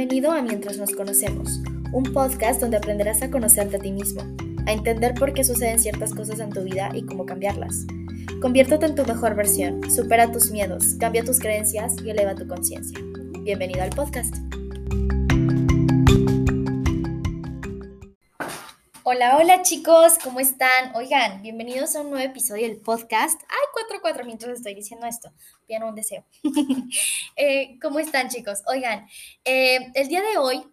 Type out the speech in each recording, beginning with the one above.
Bienvenido a Mientras nos conocemos, un podcast donde aprenderás a conocerte a ti mismo, a entender por qué suceden ciertas cosas en tu vida y cómo cambiarlas. Conviértete en tu mejor versión, supera tus miedos, cambia tus creencias y eleva tu conciencia. Bienvenido al podcast. Hola, hola chicos, ¿cómo están? Oigan, bienvenidos a un nuevo episodio del podcast. Ay, cuatro, cuatro mientras estoy diciendo esto. Bien, un deseo. Eh, ¿Cómo están chicos? Oigan, eh, el día de hoy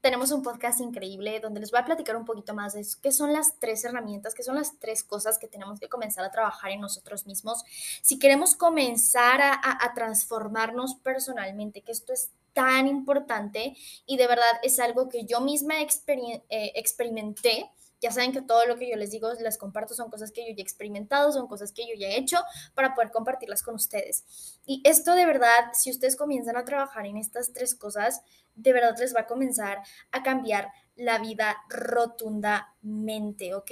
tenemos un podcast increíble donde les voy a platicar un poquito más de qué son las tres herramientas, qué son las tres cosas que tenemos que comenzar a trabajar en nosotros mismos si queremos comenzar a, transformarnos personalmente, que esto es tan importante y de verdad es algo que yo misma eh, experimenté ya saben que todo lo que yo les digo, les comparto, son cosas que yo ya he experimentado, son cosas que yo ya he hecho para poder compartirlas con ustedes. Y esto de verdad, si ustedes comienzan a trabajar en estas tres cosas, de verdad les va a comenzar a cambiar la vida rotundamente, ¿ok?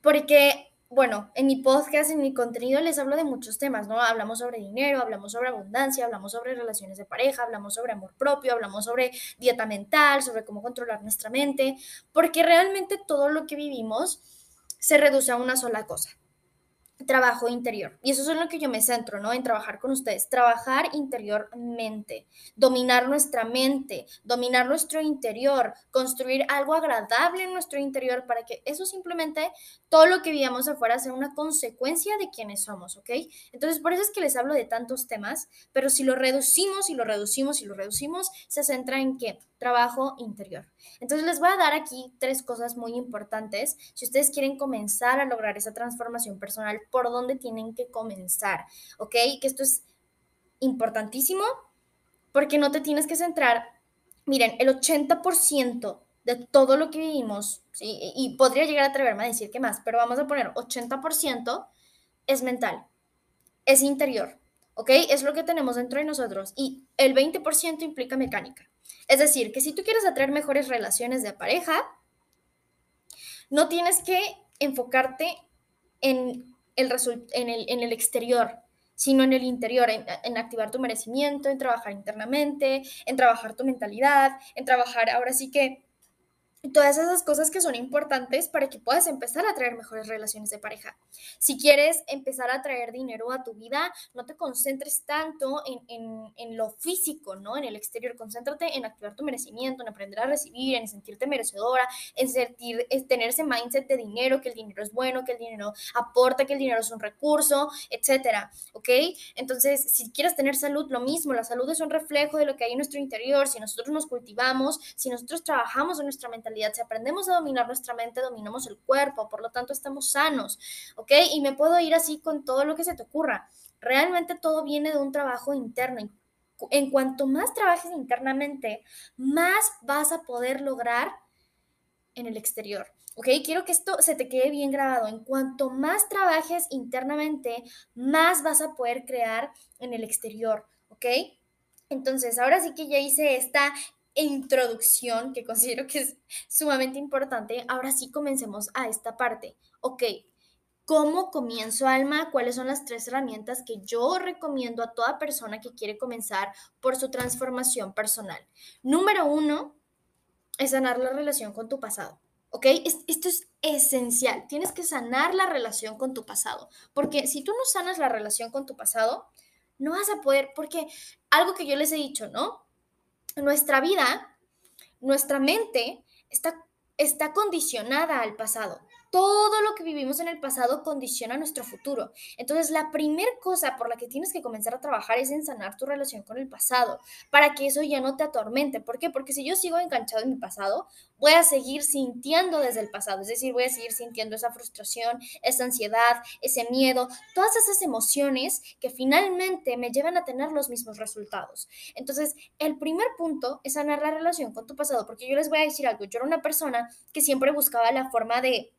Porque bueno, en mi podcast, en mi contenido les hablo de muchos temas, ¿no? Hablamos sobre dinero, hablamos sobre abundancia, hablamos sobre relaciones de pareja, hablamos sobre amor propio, hablamos sobre dieta mental, sobre cómo controlar nuestra mente, porque realmente todo lo que vivimos se reduce a una sola cosa, trabajo interior. Y eso es en lo que yo me centro, ¿no? En trabajar con ustedes. Trabajar interiormente, dominar nuestra mente, dominar nuestro interior, construir algo agradable en nuestro interior para que eso simplemente, todo lo que vivamos afuera sea una consecuencia de quienes somos, ¿ok? Entonces, por eso es que les hablo de tantos temas, pero si lo reducimos y lo reducimos y lo reducimos, se centra en qué? Trabajo interior. Entonces les voy a dar aquí tres cosas muy importantes si ustedes quieren comenzar a lograr esa transformación personal, por dónde tienen que comenzar, ¿ok? Que esto es importantísimo porque no te tienes que centrar, miren, el 80% de todo lo que vivimos, y podría llegar a atreverme a decir que más, pero vamos a poner 80% es mental, es interior, ¿ok? Es lo que tenemos dentro de nosotros y el 20% implica mecánica. Es decir, que si tú quieres atraer mejores relaciones de pareja, no tienes que enfocarte en el, en el, en el exterior, sino en el interior, en, en, activar tu merecimiento, en trabajar internamente, en trabajar tu mentalidad, en trabajar ahora sí que todas esas cosas que son importantes para que puedas empezar a traer mejores relaciones de pareja. Si quieres empezar a traer dinero a tu vida, no te concentres tanto en, lo físico, ¿no? En el exterior, concéntrate en activar tu merecimiento, en aprender a recibir, en sentirte merecedora, en sentir, tener ese mindset de dinero, que el dinero es bueno, que el dinero aporta, que el dinero es un recurso, etcétera, ¿ok? Entonces, si quieres tener salud, lo mismo, la salud es un reflejo de lo que hay en nuestro interior, si nosotros nos cultivamos, si nosotros trabajamos en nuestra mentalidad, si aprendemos a dominar nuestra mente, dominamos el cuerpo, por lo tanto estamos sanos, ¿ok? Y me puedo ir así con todo lo que se te ocurra. Realmente todo viene de un trabajo interno. En cuanto más trabajes internamente, más vas a poder lograr en el exterior. ¿Ok? Quiero que esto se te quede bien grabado. En cuanto más trabajes internamente, más vas a poder crear en el exterior. ¿Ok? Entonces, ahora sí que ya hice esta introducción que considero que es sumamente importante, ahora sí comencemos a esta parte. Ok, ¿cómo comienzo, Alma? ¿Cuáles son las tres herramientas que yo recomiendo a toda persona que quiere comenzar por su transformación personal? Número uno es sanar la relación con tu pasado. ¿Ok? Esto es esencial. Tienes que sanar la relación con tu pasado. Porque si tú no sanas la relación con tu pasado, no vas a poder, porque algo que yo les he dicho, ¿no? Nuestra vida, nuestra mente está, está condicionada al pasado todo lo que vivimos en el pasado condiciona nuestro futuro. Entonces, la primera cosa por la que tienes que comenzar a trabajar es en sanar tu relación con el pasado, para que eso ya no te atormente. ¿Por qué? Porque si yo sigo enganchado en mi pasado, voy a seguir sintiendo desde el pasado, es decir, voy a seguir sintiendo esa frustración, esa ansiedad, ese miedo, todas esas emociones que finalmente me llevan a tener los mismos resultados. Entonces, el primer punto es sanar la relación con tu pasado, porque yo les voy a decir algo, yo era una persona que siempre buscaba la forma de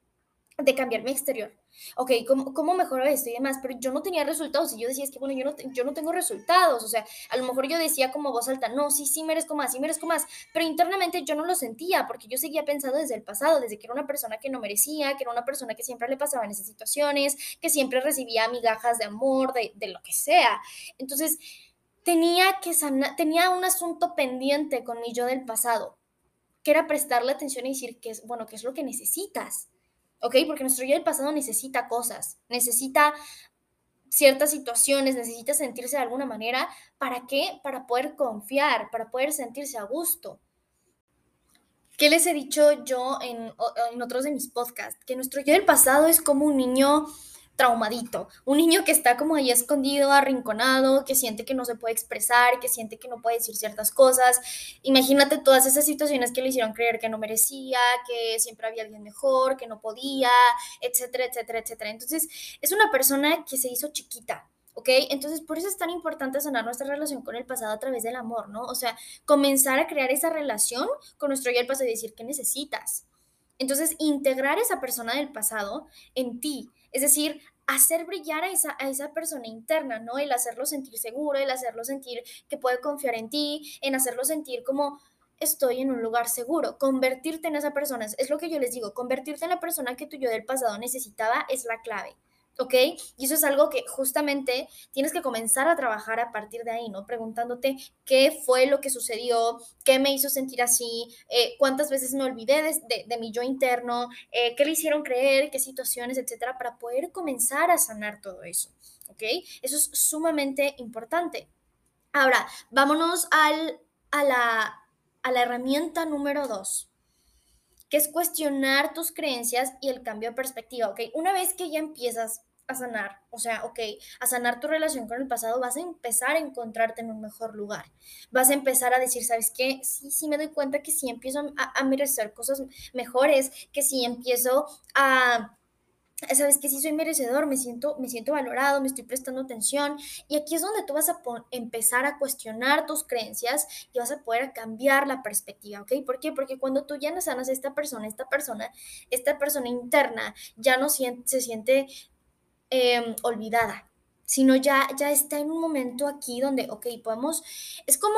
de cambiar mi exterior. Ok, ¿cómo, ¿cómo mejoro esto y demás? Pero yo no tenía resultados y yo decía, es que bueno, yo no, yo no tengo resultados. O sea, a lo mejor yo decía como voz alta, no, sí, sí merezco más, sí merezco más. Pero internamente yo no lo sentía porque yo seguía pensando desde el pasado, desde que era una persona que no merecía, que era una persona que siempre le pasaba en esas situaciones, que siempre recibía migajas de amor, de, de lo que sea. Entonces, tenía que sanar, tenía un asunto pendiente con mi yo del pasado, que era prestarle atención y decir que es, bueno, qué es lo que necesitas, ¿ok? Porque nuestro yo del pasado necesita cosas, necesita ciertas situaciones, necesita sentirse de alguna manera, ¿para qué? Para poder confiar, para poder sentirse a gusto. ¿Qué les he dicho yo en, en otros de mis podcasts? Que nuestro yo del pasado es como un niño traumadito, un niño que está como ahí escondido, arrinconado, que siente que no se puede expresar, que siente que no puede decir ciertas cosas. Imagínate todas esas situaciones que le hicieron creer que no merecía, que siempre había alguien mejor, que no podía, etcétera, etcétera, etcétera. Entonces, es una persona que se hizo chiquita, ¿ok? Entonces, por eso es tan importante sanar nuestra relación con el pasado a través del amor, ¿no? O sea, comenzar a crear esa relación con nuestro yo del pasado y decir, ¿qué necesitas? Entonces, integrar esa persona del pasado en ti, es decir, hacer brillar a esa, a esa persona interna, ¿no? El hacerlo sentir seguro, el hacerlo sentir que puede confiar en ti, en hacerlo sentir como estoy en un lugar seguro. Convertirte en esa persona, es lo que yo les digo, convertirte en la persona que tu yo del pasado necesitaba es la clave. ¿Ok? Y eso es algo que justamente tienes que comenzar a trabajar a partir de ahí, ¿no? Preguntándote qué fue lo que sucedió, qué me hizo sentir así, eh, cuántas veces me olvidé de, de, mi yo interno, eh, qué le hicieron creer, qué situaciones, etcétera, para poder comenzar a sanar todo eso, ¿ok? Eso es sumamente importante. Ahora, vámonos al, a, la, a la herramienta número dos que es cuestionar tus creencias y el cambio de perspectiva, ¿ok? Una vez que ya empiezas a sanar, o sea, ok, a sanar tu relación con el pasado, vas a empezar a encontrarte en un mejor lugar. Vas a empezar a decir, ¿sabes qué? Sí, sí me doy cuenta que sí empiezo a, a merecer cosas mejores, que sí empiezo a sabes que sí soy merecedor, me siento, me siento valorado, me estoy prestando atención. Y aquí es donde tú vas a empezar a cuestionar tus creencias y vas a poder cambiar la perspectiva, ¿ok? ¿Por qué? Porque cuando tú ya no sanas a esta persona, esta persona, esta persona interna ya no se siente em, olvidada, sino ya, ya está en un momento aquí donde, ok, podemos, es como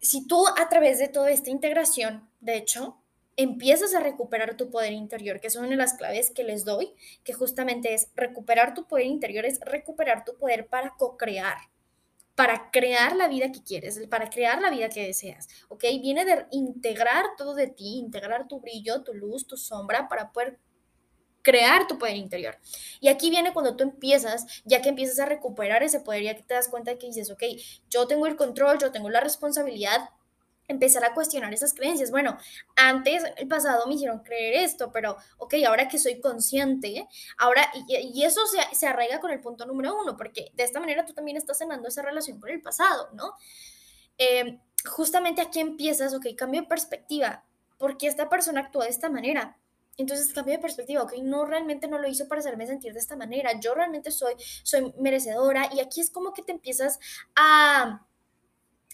si tú a través de toda esta integración, de hecho, empiezas a recuperar tu poder interior, que es una de las claves que les doy, que justamente es recuperar tu poder interior, es recuperar tu poder para co-crear, para crear la vida que quieres, para crear la vida que deseas, ¿ok? Viene de integrar todo de ti, integrar tu brillo, tu luz, tu sombra, para poder crear tu poder interior. Y aquí viene cuando tú empiezas, ya que empiezas a recuperar ese poder, ya que te das cuenta que dices, ok, yo tengo el control, yo tengo la responsabilidad, empezar a cuestionar esas creencias. Bueno, antes, el pasado me hicieron creer esto, pero, ok, ahora que soy consciente, ahora, y, eso se, se, arraiga con el punto número uno, porque de esta manera tú también estás sanando esa relación con el pasado, ¿no? Eh, justamente aquí empiezas, ok, cambio de perspectiva, porque esta persona actuó de esta manera. Entonces cambio de perspectiva, ok, no realmente no lo hizo para hacerme sentir de esta manera, yo realmente soy, soy merecedora y aquí es como que te empiezas a,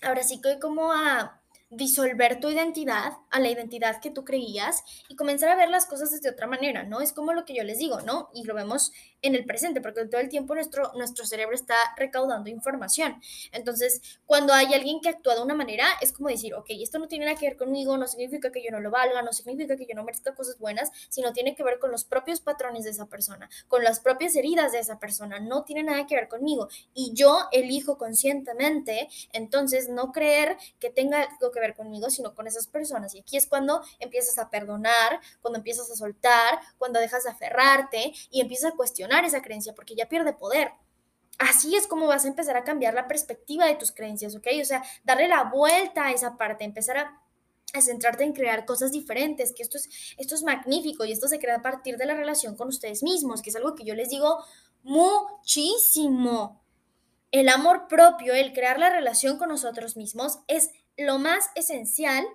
ahora sí que como a disolver tu identidad a la identidad que tú creías y comenzar a ver las cosas desde otra manera, ¿no? Es como lo que yo les digo, ¿no? Y lo vemos en el presente, porque todo el tiempo nuestro, nuestro cerebro está recaudando información. Entonces, cuando hay alguien que actúa de una manera, es como decir, ok, esto no tiene nada que ver conmigo, no significa que yo no lo valga, no significa que yo no merezca cosas buenas, sino tiene que ver con los propios patrones de esa persona, con las propias heridas de esa persona, no tiene nada que ver conmigo. Y yo elijo conscientemente, entonces, no creer que tenga algo que conmigo, sino con esas personas. Y aquí es cuando empiezas a perdonar, cuando empiezas a soltar, cuando dejas de aferrarte y empiezas a cuestionar esa creencia, porque ya pierde poder. Así es como vas a empezar a cambiar la perspectiva de tus creencias, ¿ok? O sea, darle la vuelta a esa parte, empezar a a centrarte en crear cosas diferentes, que esto es, esto es magnífico y esto se crea a partir de la relación con ustedes mismos, que es algo que yo les digo muchísimo. El amor propio, el crear la relación con nosotros mismos es lo más esencial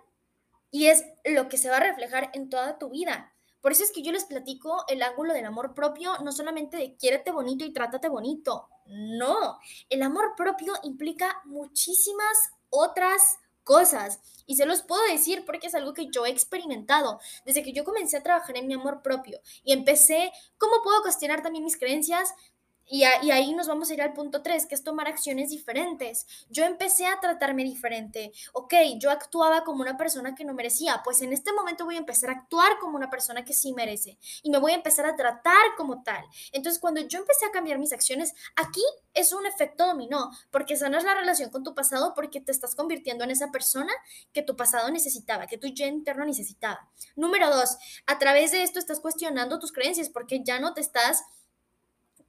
y es lo que se va a reflejar en toda tu vida. Por eso es que yo les platico el ángulo del amor propio, no solamente de quiérete bonito y trátate bonito. No, el amor propio implica muchísimas otras cosas. Y se los puedo decir porque es algo que yo he experimentado. Desde que yo comencé a trabajar en mi amor propio y empecé, ¿cómo puedo cuestionar también mis creencias? Y, ahí nos vamos a ir al punto 3, que es tomar acciones diferentes. Yo empecé a tratarme diferente. Ok, yo actuaba como una persona que no merecía, pues en este momento voy a empezar a actuar como una persona que sí merece y me voy a empezar a tratar como tal. Entonces, cuando yo empecé a cambiar mis acciones, aquí es un efecto dominó, porque sanas la relación con tu pasado porque te estás convirtiendo en esa persona que tu pasado necesitaba, que tu yo interno necesitaba. Número dos, a través de esto estás cuestionando tus creencias porque ya no te estás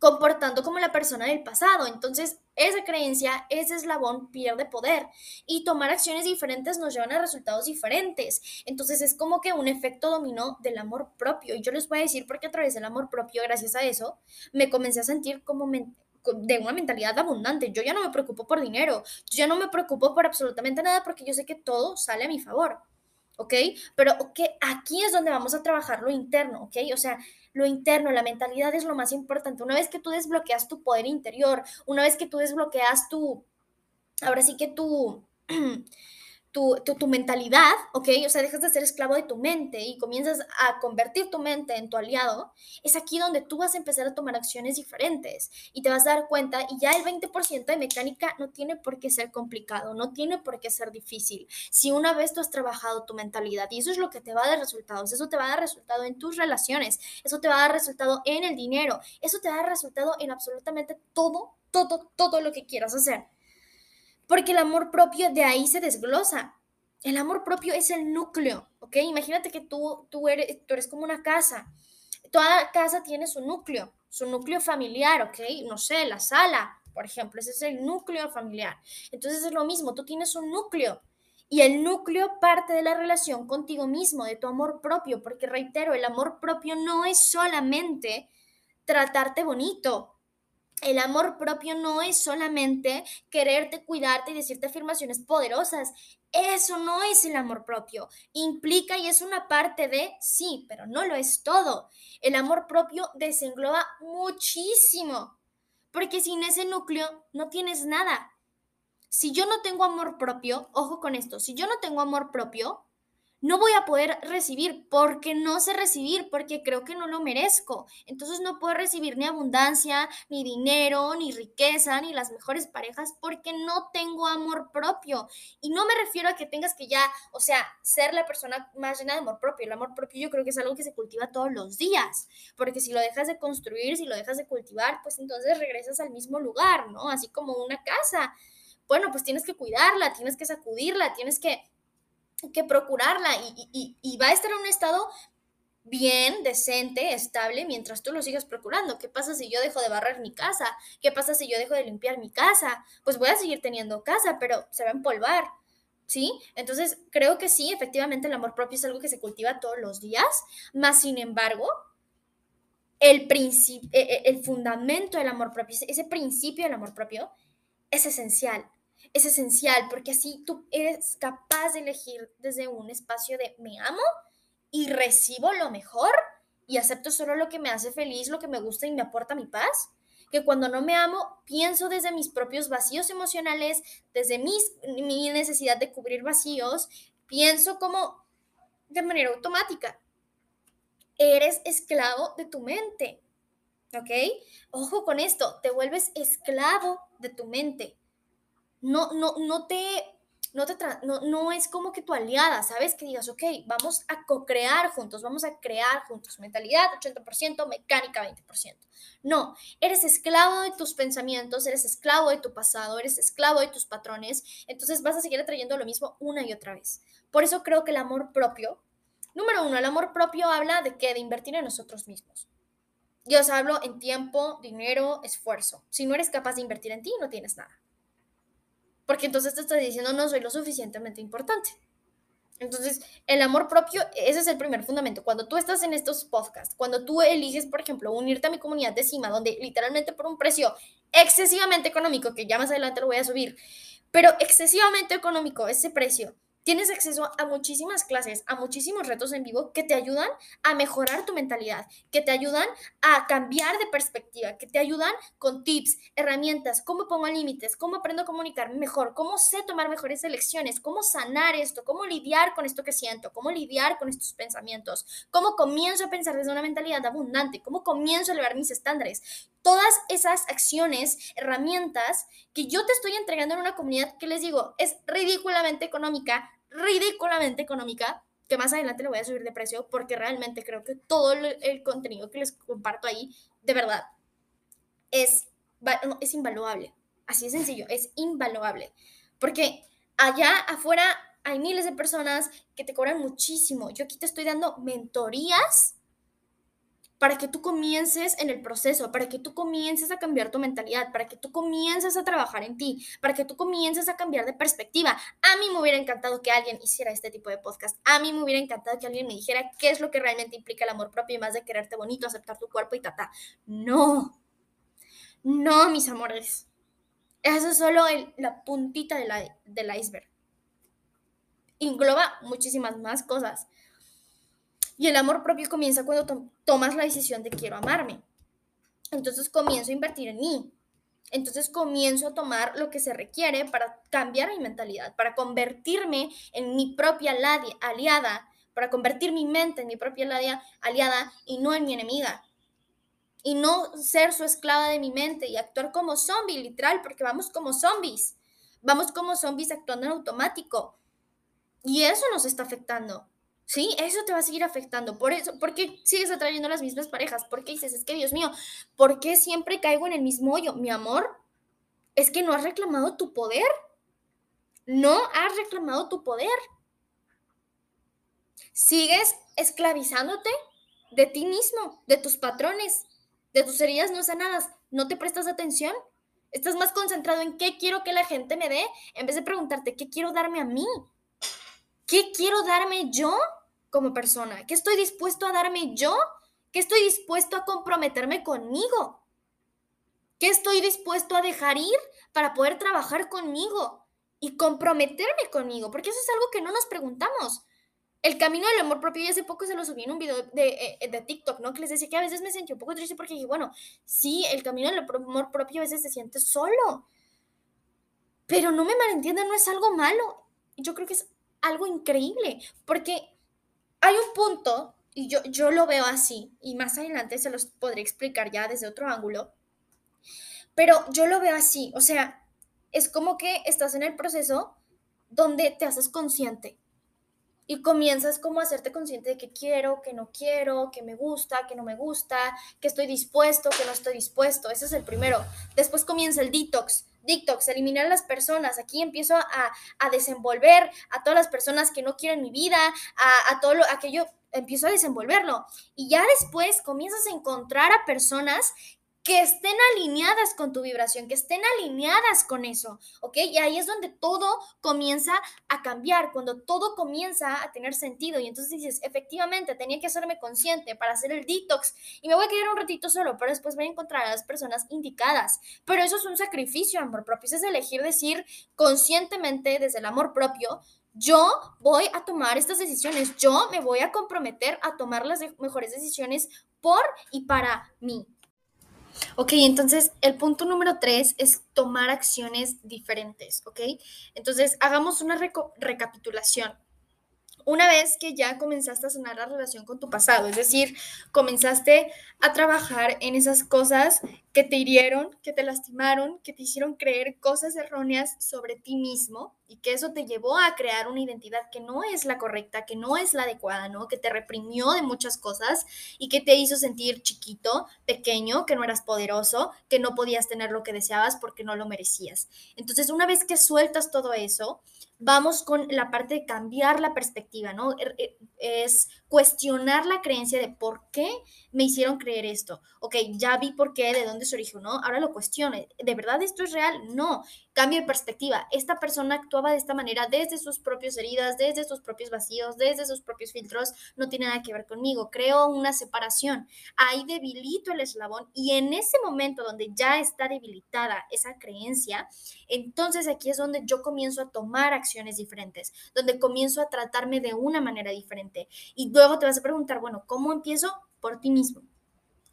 comportando como la persona del pasado. Entonces, esa creencia, ese eslabón pierde poder y tomar acciones diferentes nos llevan a resultados diferentes. Entonces, es como que un efecto dominó del amor propio. Y yo les voy a decir porque a través del amor propio, gracias a eso, me comencé a sentir como de una mentalidad abundante. Yo ya no me preocupo por dinero, yo ya no me preocupo por absolutamente nada porque yo sé que todo sale a mi favor. ¿Ok? Pero que aquí es donde vamos a trabajar lo interno, ¿ok? O sea, lo interno, la mentalidad es lo más importante. Una vez que tú desbloqueas tu poder interior, una vez que tú desbloqueas tu, ahora sí que tu, tu, tu, mentalidad, ¿ok? O sea, dejas de ser esclavo de tu mente y comienzas a convertir tu mente en tu aliado, es aquí donde tú vas a empezar a tomar acciones diferentes y te vas a dar cuenta y ya el 20% de mecánica no tiene por qué ser complicado, no tiene por qué ser difícil. Si una vez tú has trabajado tu mentalidad y eso es lo que te va a dar resultados, eso te va a dar resultado en tus relaciones, eso te va a dar resultado en el dinero, eso te va a dar resultado en absolutamente todo, todo, todo lo que quieras hacer. Porque el amor propio de ahí se desglosa. El amor propio es el núcleo, ¿ok? Imagínate que tú, tú, eres, tú eres como una casa. Toda casa tiene su núcleo, su núcleo familiar, ¿ok? No sé, la sala, por ejemplo, ese es el núcleo familiar. Entonces es lo mismo, tú tienes un núcleo y el núcleo parte de la relación contigo mismo, de tu amor propio, porque reitero, el amor propio no es solamente tratarte bonito, el amor propio no es solamente quererte, cuidarte y decirte afirmaciones poderosas. Eso no es el amor propio. Implica y es una parte de sí, pero no lo es todo. El amor propio desengloba muchísimo. Porque sin ese núcleo no tienes nada. Si yo no tengo amor propio, ojo con esto, si yo no tengo amor propio, no voy a poder recibir porque no sé recibir, porque creo que no lo merezco. Entonces no puedo recibir ni abundancia, ni dinero, ni riqueza, ni las mejores parejas porque no tengo amor propio. Y no me refiero a que tengas que ya, o sea, ser la persona más llena de amor propio. El amor propio yo creo que es algo que se cultiva todos los días, porque si lo dejas de construir, si lo dejas de cultivar, pues entonces regresas al mismo lugar, ¿no? Así como una casa. Bueno, pues tienes que cuidarla, tienes que sacudirla, tienes que que procurarla y, va a estar en un estado bien, decente, estable, mientras tú lo sigas procurando. ¿Qué pasa si yo dejo de barrer mi casa? ¿Qué pasa si yo dejo de limpiar mi casa? Pues voy a seguir teniendo casa, pero se va a empolvar. ¿Sí? Entonces, creo que sí, efectivamente el amor propio es algo que se cultiva todos los días, más sin embargo, el, principio, e, e, el fundamento del amor propio, ese principio del amor propio, es esencial es esencial porque así tú eres capaz de elegir desde un espacio de me amo y recibo lo mejor y acepto solo lo que me hace feliz, lo que me gusta y me aporta mi paz. Que cuando no me amo, pienso desde mis propios vacíos emocionales, desde mis, mi necesidad de cubrir vacíos, pienso como de manera automática. Eres esclavo de tu mente. ¿Ok? Ojo con esto, te vuelves esclavo de tu mente no, no, no te, no, te no, no, es como que tu aliada, ¿sabes? Que digas, ok, vamos a co-crear juntos, vamos a crear juntos. Mentalidad 80%, mecánica 20%. No, eres esclavo de tus pensamientos, eres esclavo de tu pasado, eres esclavo de tus patrones, entonces vas a seguir atrayendo lo mismo una y otra vez. Por eso creo que el amor propio, número uno, el amor propio habla de que de invertir en nosotros mismos. Yo os hablo en tiempo, dinero, esfuerzo. Si no eres capaz de invertir en ti, no tienes nada porque entonces te estás diciendo no soy lo suficientemente importante. Entonces, el amor propio, ese es el primer fundamento. Cuando tú estás en estos podcasts, cuando tú eliges, por ejemplo, unirte a mi comunidad de cima, donde literalmente por un precio excesivamente económico, que ya más adelante lo voy a subir, pero excesivamente económico ese precio, Tienes acceso a muchísimas clases, a muchísimos retos en vivo que te ayudan a mejorar tu mentalidad, que te ayudan a cambiar de perspectiva, que te ayudan con tips, herramientas, cómo pongo límites, cómo aprendo a comunicarme mejor, cómo sé tomar mejores elecciones, cómo sanar esto, cómo lidiar con esto que siento, cómo lidiar con estos pensamientos, cómo comienzo a pensar desde una mentalidad abundante, cómo comienzo a elevar mis estándares. Todas esas acciones, herramientas que yo te estoy entregando en una comunidad que les digo es ridículamente económica, ridículamente económica, que más adelante le voy a subir de precio porque realmente creo que todo el contenido que les comparto ahí, de verdad, es, es invaluable. Así de sencillo, es invaluable. Porque allá afuera hay miles de personas que te cobran muchísimo. Yo aquí te estoy dando mentorías para que tú comiences en el proceso, para que tú comiences a cambiar tu mentalidad, para que tú comiences a trabajar en ti, para que tú comiences a cambiar de perspectiva. A mí me hubiera encantado que alguien hiciera este tipo de podcast. A mí me hubiera encantado que alguien me dijera qué es lo que realmente implica el amor propio y más de quererte bonito, aceptar tu cuerpo y ta, No. No, mis amores. Eso es solo la puntita del iceberg. Engloba muchísimas más cosas. Y el amor propio comienza cuando tomas la decisión de quiero amarme. Entonces comienzo a invertir en mí. Entonces comienzo a tomar lo que se requiere para cambiar mi mentalidad, para convertirme en mi propia aliada, para convertir mi mente en mi propia aliada y no en mi enemiga. Y no ser su esclava de mi mente y actuar como zombie, literal, porque vamos como zombies. Vamos como zombies actuando en automático. Y eso nos está afectando. ¿Sí? Eso te va a seguir afectando. Por eso, ¿por qué sigues atrayendo las mismas parejas? ¿Por qué dices, es que Dios mío, ¿por qué siempre caigo en el mismo hoyo? Mi amor, es que no has reclamado tu poder. No has reclamado tu poder. Sigues esclavizándote de ti mismo, de tus patrones, de tus heridas no sanadas. No te prestas atención. Estás más concentrado en qué quiero que la gente me dé en vez de preguntarte qué quiero darme a mí. ¿Qué quiero darme yo como persona? ¿Qué estoy dispuesto a darme yo? ¿Qué estoy dispuesto a comprometerme conmigo? ¿Qué estoy dispuesto a dejar ir para poder trabajar conmigo y comprometerme conmigo? Porque eso es algo que no nos preguntamos. El camino del amor propio, y hace poco se lo subí en un video de, eh, de, TikTok, ¿no? Que les decía que a veces me sentí un poco triste porque dije, bueno, sí, el camino del amor propio a veces se siente solo. Pero no me malentiendan, no es algo malo. Yo creo que es algo increíble, porque hay un punto, y yo, yo lo veo así, y más adelante se los podré explicar ya desde otro ángulo, pero yo lo veo así, o sea, es como que estás en el proceso donde te haces consciente y comienzas como a hacerte consciente de que quiero, que no quiero, que me gusta, que no me gusta, que estoy dispuesto, que no estoy dispuesto. Ese es el primero. Después comienza el detox, detox, eliminar a las personas. Aquí empiezo a, a desenvolver a todas las personas que no quieren mi vida, a, a todo lo, aquello, empiezo a desenvolverlo. Y ya después comienzas a encontrar a personas que estén alineadas con tu vibración, que estén alineadas con eso, ¿ok? Y ahí es donde todo comienza a cambiar, cuando todo comienza a tener sentido. Y entonces dices, efectivamente, tenía que hacerme consciente para hacer el detox y me voy a quedar un ratito solo, pero después voy a encontrar a las personas indicadas. Pero eso es un sacrificio, amor propio, es elegir decir conscientemente desde el amor propio, yo voy a tomar estas decisiones, yo me voy a comprometer a tomar las mejores decisiones por y para mí. Ok, entonces el punto número tres es tomar acciones diferentes, ¿ok? Entonces hagamos una recapitulación una vez que ya comenzaste a sanar la relación con tu pasado, es decir, comenzaste a trabajar en esas cosas que te hirieron, que te lastimaron, que te hicieron creer cosas erróneas sobre ti mismo y que eso te llevó a crear una identidad que no es la correcta, que no es la adecuada, ¿no? Que te reprimió de muchas cosas y que te hizo sentir chiquito, pequeño, que no eras poderoso, que no podías tener lo que deseabas porque no lo merecías. Entonces, una vez que sueltas todo eso, vamos con la parte de cambiar la perspectiva, ¿no? Er, eh, es cuestionar la creencia de por qué me hicieron creer esto. Ok, ya vi por qué, de dónde se originó, ahora lo cuestione. ¿De verdad esto es real? No. Cambio de perspectiva. Esta persona actuaba de esta manera desde sus propias heridas, desde sus propios vacíos, desde sus propios filtros. No tiene nada que ver conmigo. Creo una separación. Ahí debilito el eslabón y en ese momento donde ya está debilitada esa creencia, entonces aquí es donde yo comienzo a tomar acciones diferentes, donde comienzo a tratarme de una manera diferente. Y luego te vas a preguntar, bueno, ¿cómo empiezo? Por ti mismo.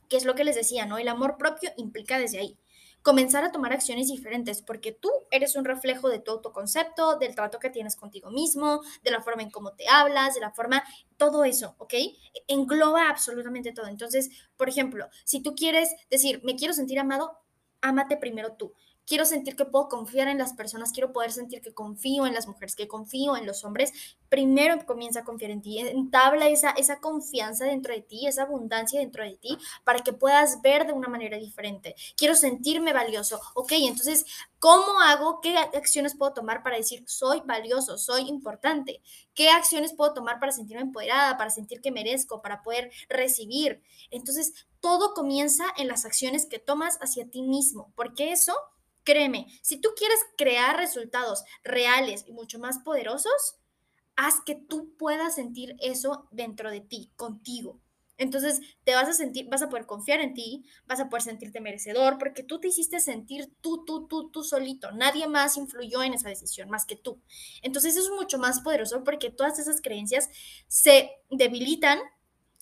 ¿Qué es lo que les decía, ¿no? El amor propio implica desde ahí comenzar a tomar acciones diferentes, porque tú eres un reflejo de tu autoconcepto, del trato que tienes contigo mismo, de la forma en cómo te hablas, de la forma, todo eso, ¿ok? Engloba absolutamente todo. Entonces, por ejemplo, si tú quieres decir, me quiero sentir amado, ámate primero tú quiero sentir que puedo confiar en las personas, quiero poder sentir que confío en las mujeres, que confío en los hombres, primero comienza a confiar en ti, entabla esa, esa confianza dentro de ti, esa abundancia dentro de ti, para que puedas ver de una manera diferente. Quiero sentirme valioso, ok, entonces, ¿cómo hago? ¿Qué acciones puedo tomar para decir soy valioso, soy importante? ¿Qué acciones puedo tomar para sentirme empoderada, para sentir que merezco, para poder recibir? Entonces, todo comienza en las acciones que tomas hacia ti mismo, porque eso Créeme, si tú quieres crear resultados reales y mucho más poderosos, haz que tú puedas sentir eso dentro de ti, contigo. Entonces te vas a sentir, vas a poder confiar en ti, vas a poder sentirte merecedor, porque tú te hiciste sentir tú, tú, tú, tú solito. Nadie más influyó en esa decisión más que tú. Entonces eso es mucho más poderoso porque todas esas creencias se debilitan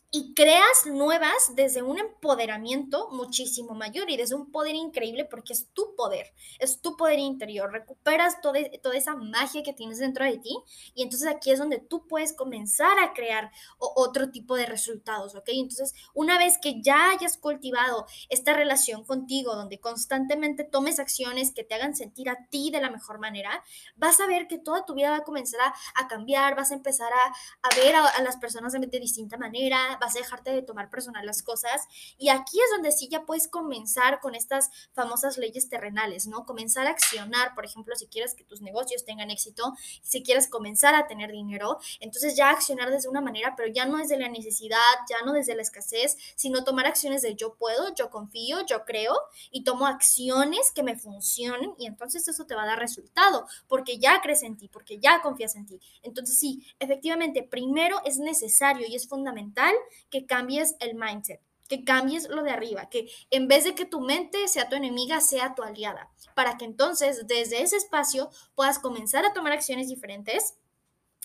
y creas nuevas desde un empoderamiento muchísimo mayor y desde un poder increíble porque es tu poder, es tu poder interior, recuperas toda, toda esa magia que tienes dentro de ti y entonces aquí es donde tú puedes comenzar a crear otro tipo de resultados, ¿ok? Entonces, una vez que ya hayas cultivado esta relación contigo, donde constantemente tomes acciones que te hagan sentir a ti de la mejor manera, vas a ver que toda tu vida va a comenzar a, cambiar, vas a empezar a, ver a, las personas de distinta manera, vas a dejarte de tomar personal las cosas. Y aquí es donde sí ya puedes comenzar con estas famosas leyes terrenales, ¿no? Comenzar a accionar, por ejemplo, si quieres que tus negocios tengan éxito, si quieres comenzar a tener dinero, entonces ya accionar desde una manera, pero ya no desde la necesidad, ya no desde la escasez, sino tomar acciones de yo puedo, yo confío, yo creo y tomo acciones que me funcionen y entonces eso te va a dar resultado, porque ya crees en ti, porque ya confías en ti. Entonces sí, efectivamente, primero es necesario y es fundamental que cambies el mindset, que cambies lo de arriba, que en vez de que tu mente sea tu enemiga, sea tu aliada, para que entonces desde ese espacio puedas comenzar a tomar acciones diferentes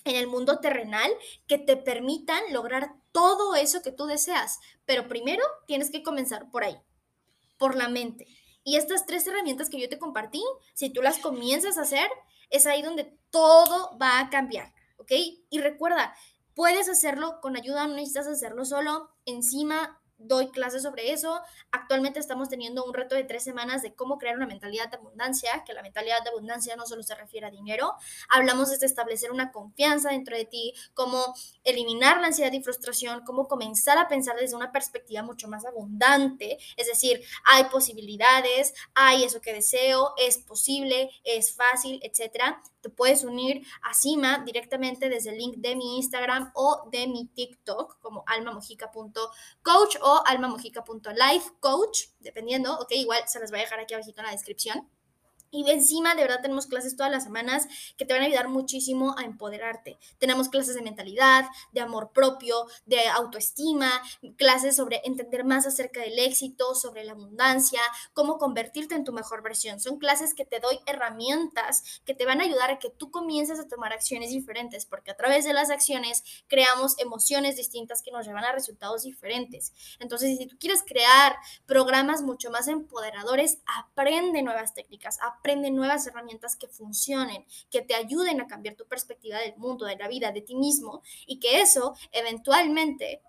en el mundo terrenal que te permitan lograr todo eso que tú deseas. Pero primero tienes que comenzar por ahí, por la mente. Y estas tres herramientas que yo te compartí, si tú las comienzas a hacer, es ahí donde todo va a cambiar, ¿ok? Y recuerda, Puedes hacerlo con ayuda, no necesitas hacerlo solo. Encima doy clases sobre eso. Actualmente estamos teniendo un reto de tres semanas de cómo crear una mentalidad de abundancia, que la mentalidad de abundancia no solo se refiere a dinero. Hablamos de establecer una confianza dentro de ti, cómo eliminar la ansiedad y frustración, cómo comenzar a pensar desde una perspectiva mucho más abundante. Es decir, hay posibilidades, hay eso que deseo, es posible, es fácil, etcétera te puedes unir a Cima directamente desde el link de mi Instagram o de mi TikTok como almamojica.coach o almamojica.lifecoach, dependiendo, ok, igual se las voy a dejar aquí abajo en la descripción. Y encima, de verdad, tenemos clases todas las semanas que te van a ayudar muchísimo a empoderarte. Tenemos clases de mentalidad, de amor propio, de autoestima, clases sobre entender más acerca del éxito, sobre la abundancia, cómo convertirte en tu mejor versión. Son clases que te doy herramientas que te van a ayudar a que tú comiences a tomar acciones diferentes, porque a través de las acciones creamos emociones distintas que nos llevan a resultados diferentes. Entonces, si tú quieres crear programas mucho más empoderadores, aprende nuevas técnicas, aprende nuevas herramientas que funcionen, que te ayuden a cambiar tu perspectiva del mundo, de la vida, de ti mismo y que eso eventualmente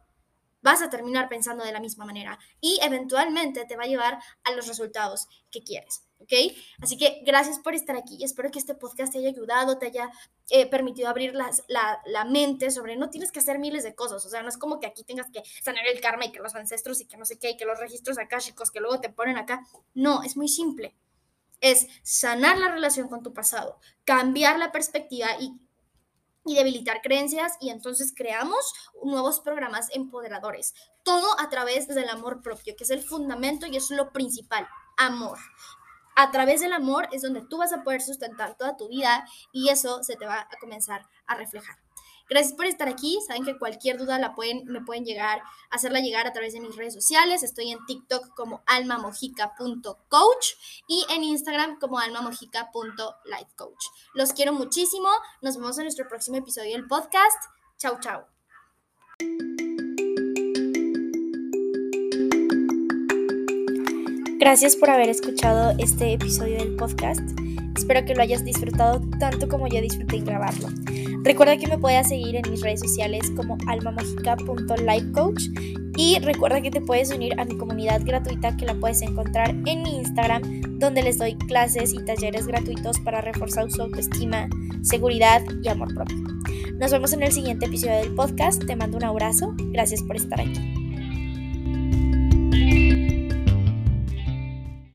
vas a terminar pensando de la misma manera y eventualmente te va a llevar a los resultados que quieres. ¿Ok? Así que gracias por estar aquí. Espero que este podcast te haya ayudado, te haya eh, permitido abrir la, la, mente sobre no tienes que hacer miles de cosas. O sea, no es como que aquí tengas que sanar el karma y que los ancestros y que no sé qué y que los registros akáshicos que luego te ponen acá. No, es muy simple es sanar la relación con tu pasado, cambiar la perspectiva y, debilitar creencias y entonces creamos nuevos programas empoderadores. Todo a través del amor propio, que es el fundamento y es lo principal, amor. A través del amor es donde tú vas a poder sustentar toda tu vida y eso se te va a comenzar a reflejar. Gracias por estar aquí. Saben que cualquier duda la pueden, me pueden llegar, hacerla llegar a través de mis redes sociales. Estoy en TikTok como almamojica.coach y en Instagram como almamojica.lifecoach. Los quiero muchísimo. Nos vemos en nuestro próximo episodio del podcast. Chau, chau. Gracias por haber escuchado este episodio del podcast. Espero que lo hayas disfrutado tanto como yo disfruté grabarlo. Recuerda que me puedes seguir en mis redes sociales como almamagica.lifecoach y recuerda que te puedes unir a mi comunidad gratuita que la puedes encontrar en mi Instagram donde les doy clases y talleres gratuitos para reforzar su autoestima, seguridad y amor propio. Nos vemos en el siguiente episodio del podcast. Te mando un abrazo. Gracias por estar aquí.